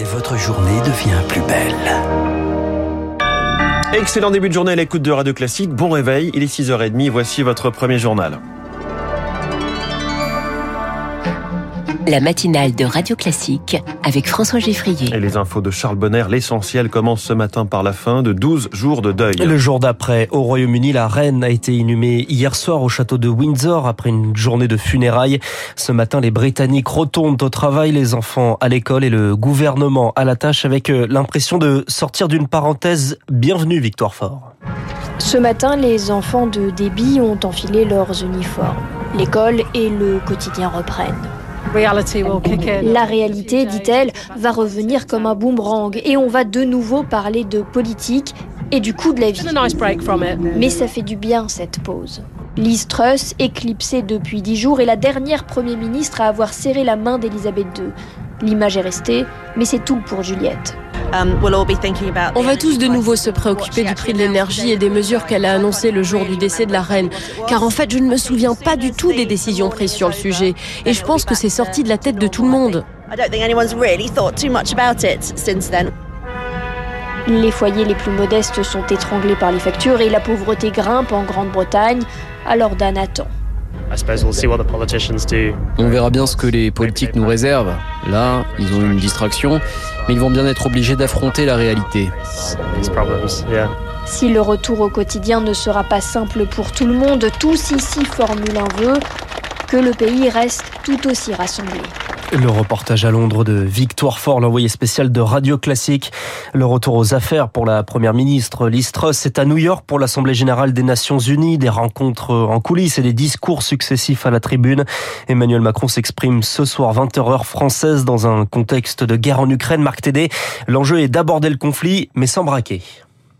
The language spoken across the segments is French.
et votre journée devient plus belle. Excellent début de journée à l'écoute de Radio Classique. Bon réveil, il est 6h30. Voici votre premier journal. La matinale de Radio Classique avec François Geffrier. Et les infos de Charles Bonner, l'essentiel commence ce matin par la fin de 12 jours de deuil. Le jour d'après, au Royaume-Uni, la reine a été inhumée hier soir au château de Windsor après une journée de funérailles. Ce matin, les Britanniques retournent au travail, les enfants à l'école et le gouvernement à la tâche avec euh, l'impression de sortir d'une parenthèse. Bienvenue, Victoire Fort. Ce matin, les enfants de débit ont enfilé leurs uniformes. L'école et le quotidien reprennent. La réalité, dit-elle, va revenir comme un boomerang et on va de nouveau parler de politique et du coût de la vie. Mais ça fait du bien cette pause. Liz Truss, éclipsée depuis dix jours, est la dernière Premier ministre à avoir serré la main d'Elisabeth II. L'image est restée, mais c'est tout pour Juliette. Um, On va tous de nouveau se préoccuper du prix de l'énergie et des mesures qu'elle a annoncées le jour du décès de la reine. Car en fait, je ne me souviens pas du tout des décisions prises sur le sujet. Et je pense que c'est sorti de la tête de tout le monde. Les foyers les plus modestes sont étranglés par les factures et la pauvreté grimpe en Grande-Bretagne. Alors Dan attend. On verra bien ce que les politiques nous réservent. Là, ils ont une distraction, mais ils vont bien être obligés d'affronter la réalité. Si le retour au quotidien ne sera pas simple pour tout le monde, tous ici formulent un vœu que le pays reste tout aussi rassemblé. Le reportage à Londres de Victoire Fort, l'envoyé spécial de Radio Classique. Le retour aux affaires pour la première ministre Liz Truss est à New York pour l'Assemblée générale des Nations Unies. Des rencontres en coulisses et des discours successifs à la tribune. Emmanuel Macron s'exprime ce soir 20h heure française dans un contexte de guerre en Ukraine. Marc Tédé, l'enjeu est d'aborder le conflit, mais sans braquer.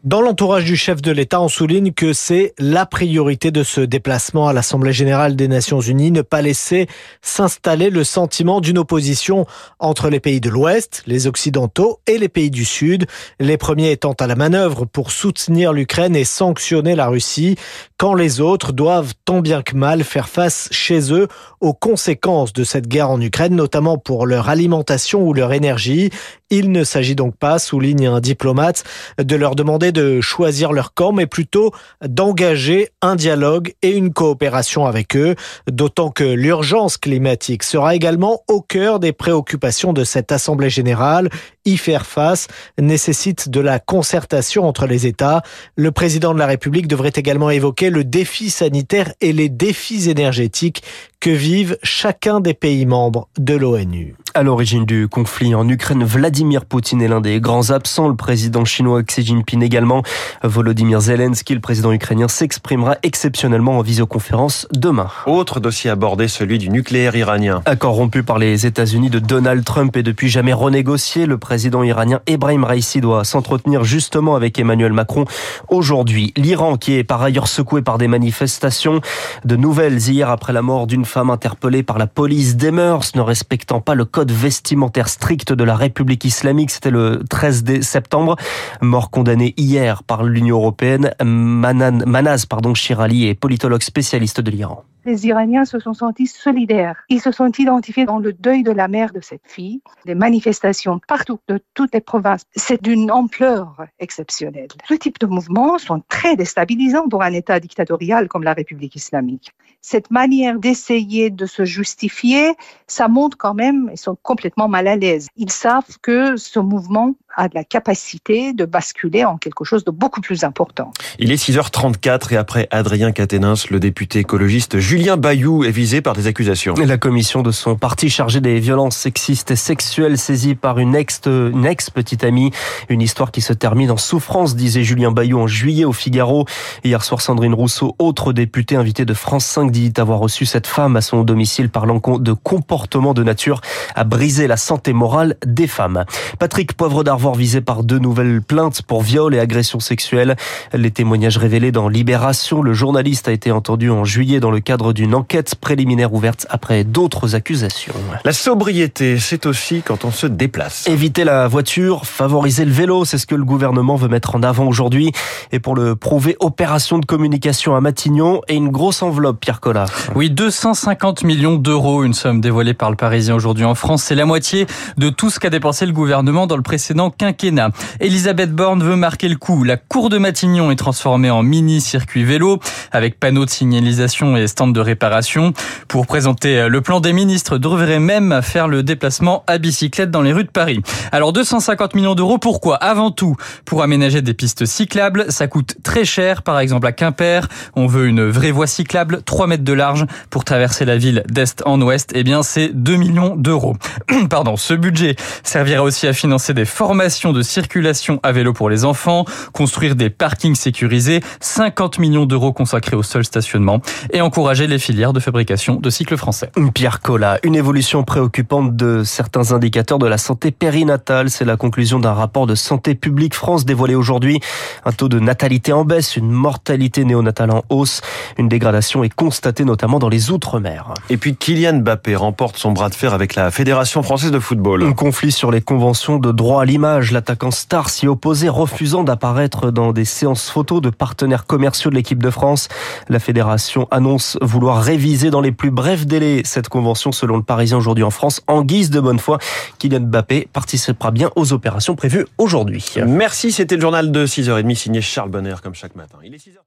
Dans l'entourage du chef de l'État, on souligne que c'est la priorité de ce déplacement à l'Assemblée générale des Nations unies, ne pas laisser s'installer le sentiment d'une opposition entre les pays de l'Ouest, les Occidentaux et les pays du Sud, les premiers étant à la manœuvre pour soutenir l'Ukraine et sanctionner la Russie, quand les autres doivent tant bien que mal faire face chez eux aux conséquences de cette guerre en Ukraine, notamment pour leur alimentation ou leur énergie. Il ne s'agit donc pas, souligne un diplomate, de leur demander de choisir leur camp, mais plutôt d'engager un dialogue et une coopération avec eux, d'autant que l'urgence climatique sera également au cœur des préoccupations de cette Assemblée générale. Y faire face nécessite de la concertation entre les États. Le président de la République devrait également évoquer le défi sanitaire et les défis énergétiques que vivent chacun des pays membres de l'ONU. À l'origine du conflit en Ukraine, Vladimir Poutine est l'un des grands absents. Le président chinois Xi Jinping également. Volodymyr Zelensky, le président ukrainien, s'exprimera exceptionnellement en visioconférence demain. Autre dossier abordé, celui du nucléaire iranien. Accord rompu par les États-Unis de Donald Trump et depuis jamais renégocié, le président iranien Ebrahim Raisi doit s'entretenir justement avec Emmanuel Macron aujourd'hui. L'Iran, qui est par ailleurs secoué par des manifestations, de nouvelles hier après la mort d'une femme interpellée par la police des mœurs, ne respectant pas le code vestimentaire strict de la République islamique. C'était le 13 septembre. Mort condamné hier par l'Union européenne. Manan, Manaz pardon, Shirali est politologue spécialiste de l'Iran les Iraniens se sont sentis solidaires. Ils se sont identifiés dans le deuil de la mère de cette fille. Des manifestations partout, de toutes les provinces. C'est d'une ampleur exceptionnelle. Ce type de mouvements sont très déstabilisants pour un État dictatorial comme la République islamique. Cette manière d'essayer de se justifier, ça montre quand même, ils sont complètement mal à l'aise. Ils savent que ce mouvement a de la capacité de basculer en quelque chose de beaucoup plus important. Il est 6h34 et après Adrien Caténins, le député écologiste Julien Bayou est visé par des accusations. La commission de son parti chargée des violences sexistes et sexuelles saisie par une ex, une ex petite amie. Une histoire qui se termine en souffrance, disait Julien Bayou en juillet au Figaro. Hier soir, Sandrine Rousseau, autre députée invitée de France 5, dit avoir reçu cette femme à son domicile parlant de comportement de nature à briser la santé morale des femmes. Patrick Poivre d'Arvor visé par deux nouvelles plaintes pour viol et agression sexuelle. Les témoignages révélés dans Libération, le journaliste a été entendu en juillet dans le cadre cadre d'une enquête préliminaire ouverte après d'autres accusations. La sobriété, c'est aussi quand on se déplace. Éviter la voiture, favoriser le vélo, c'est ce que le gouvernement veut mettre en avant aujourd'hui. Et pour le prouver, opération de communication à Matignon et une grosse enveloppe, Pierre Collat. Oui, 250 millions d'euros, une somme dévoilée par le Parisien aujourd'hui en France. C'est la moitié de tout ce qu'a dépensé le gouvernement dans le précédent quinquennat. Elisabeth Borne veut marquer le coup. La cour de Matignon est transformée en mini-circuit vélo avec panneaux de signalisation et stands de réparation. Pour présenter le plan des ministres, devrait même faire le déplacement à bicyclette dans les rues de Paris. Alors 250 millions d'euros, pourquoi? Avant tout, pour aménager des pistes cyclables. Ça coûte très cher, par exemple à Quimper. On veut une vraie voie cyclable, 3 mètres de large, pour traverser la ville d'est en ouest. Eh bien, c'est 2 millions d'euros. Pardon, ce budget servira aussi à financer des formations de circulation à vélo pour les enfants, construire des parkings sécurisés, 50 millions d'euros consacrés au seul stationnement et encourager les filières de fabrication de cycles français. Pierre Collat, une évolution préoccupante de certains indicateurs de la santé périnatale, c'est la conclusion d'un rapport de Santé publique France dévoilé aujourd'hui. Un taux de natalité en baisse, une mortalité néonatale en hausse, une dégradation est constatée notamment dans les Outre-mer. Et puis Kylian Mbappé remporte son bras de fer avec la Fédération française de football. Un conflit sur les conventions de droit à l'image. L'attaquant star s'y opposait, refusant d'apparaître dans des séances photos de partenaires commerciaux de l'équipe de France. La fédération annonce vouloir réviser dans les plus brefs délais cette convention selon le Parisien aujourd'hui en France. En guise de bonne foi, Kylian Mbappé participera bien aux opérations prévues aujourd'hui. Merci, c'était le journal de 6h30 signé Charles Bonner comme chaque matin. Il est 6h...